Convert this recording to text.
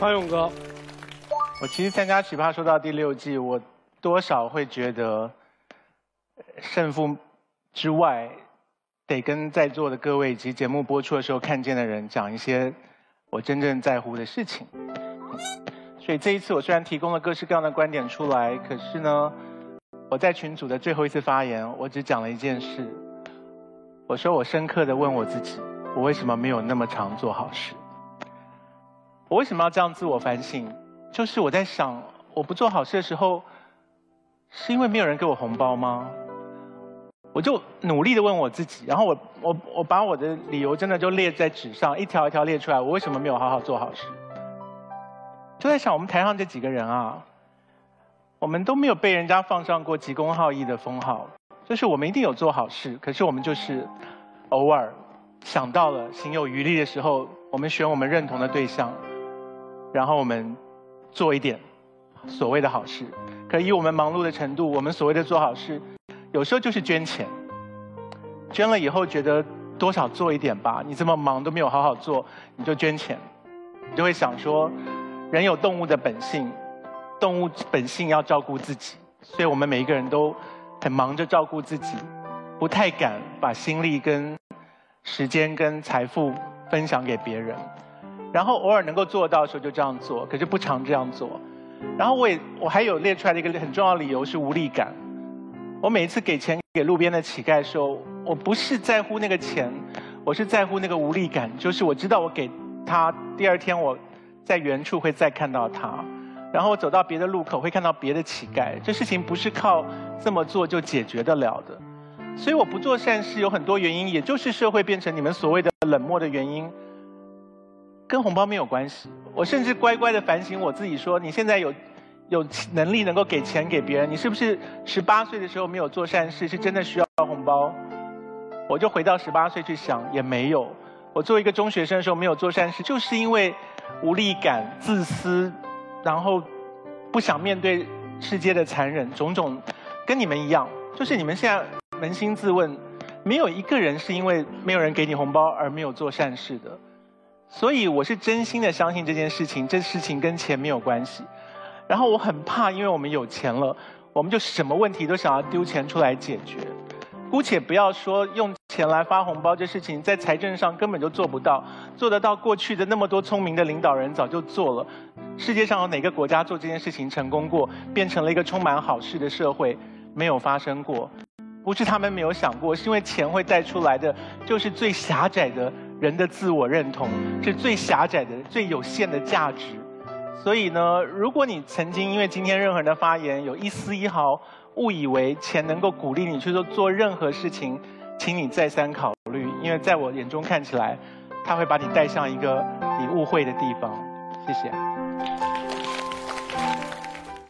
潘勇哥，我其实参加《奇葩说》到第六季，我多少会觉得胜负之外，得跟在座的各位以及节目播出的时候看见的人讲一些我真正在乎的事情。所以这一次我虽然提供了各式各样的观点出来，可是呢，我在群组的最后一次发言，我只讲了一件事。我说我深刻的问我自己，我为什么没有那么常做好事？我为什么要这样自我反省？就是我在想，我不做好事的时候，是因为没有人给我红包吗？我就努力的问我自己，然后我我我把我的理由真的就列在纸上，一条一条列出来。我为什么没有好好做好事？就在想，我们台上这几个人啊，我们都没有被人家放上过急公好义的封号，就是我们一定有做好事，可是我们就是偶尔想到了心有余力的时候，我们选我们认同的对象，然后我们做一点所谓的好事。可以我们忙碌的程度，我们所谓的做好事，有时候就是捐钱，捐了以后觉得多少做一点吧，你这么忙都没有好好做，你就捐钱，你就会想说。人有动物的本性，动物本性要照顾自己，所以我们每一个人都很忙着照顾自己，不太敢把心力跟时间跟财富分享给别人。然后偶尔能够做到的时候就这样做，可是不常这样做。然后我也我还有列出来的一个很重要理由是无力感。我每一次给钱给路边的乞丐的时候，我不是在乎那个钱，我是在乎那个无力感，就是我知道我给他第二天我。在原处会再看到他，然后走到别的路口会看到别的乞丐。这事情不是靠这么做就解决得了的，所以我不做善事有很多原因，也就是社会变成你们所谓的冷漠的原因，跟红包没有关系。我甚至乖乖的反省我自己，说你现在有有能力能够给钱给别人，你是不是十八岁的时候没有做善事，是真的需要红包？我就回到十八岁去想，也没有。我作为一个中学生的时候没有做善事，就是因为。无力感、自私，然后不想面对世界的残忍，种种跟你们一样，就是你们现在扪心自问，没有一个人是因为没有人给你红包而没有做善事的。所以我是真心的相信这件事情，这事情跟钱没有关系。然后我很怕，因为我们有钱了，我们就什么问题都想要丢钱出来解决。姑且不要说用钱来发红包这事情，在财政上根本就做不到，做得到过去的那么多聪明的领导人早就做了。世界上有哪个国家做这件事情成功过，变成了一个充满好事的社会？没有发生过。不是他们没有想过，是因为钱会带出来的就是最狭窄的人的自我认同，是最狭窄的、最有限的价值。所以呢，如果你曾经因为今天任何人的发言有一丝一毫，误以为钱能够鼓励你去做做任何事情，请你再三考虑，因为在我眼中看起来，他会把你带向一个你误会的地方。谢谢。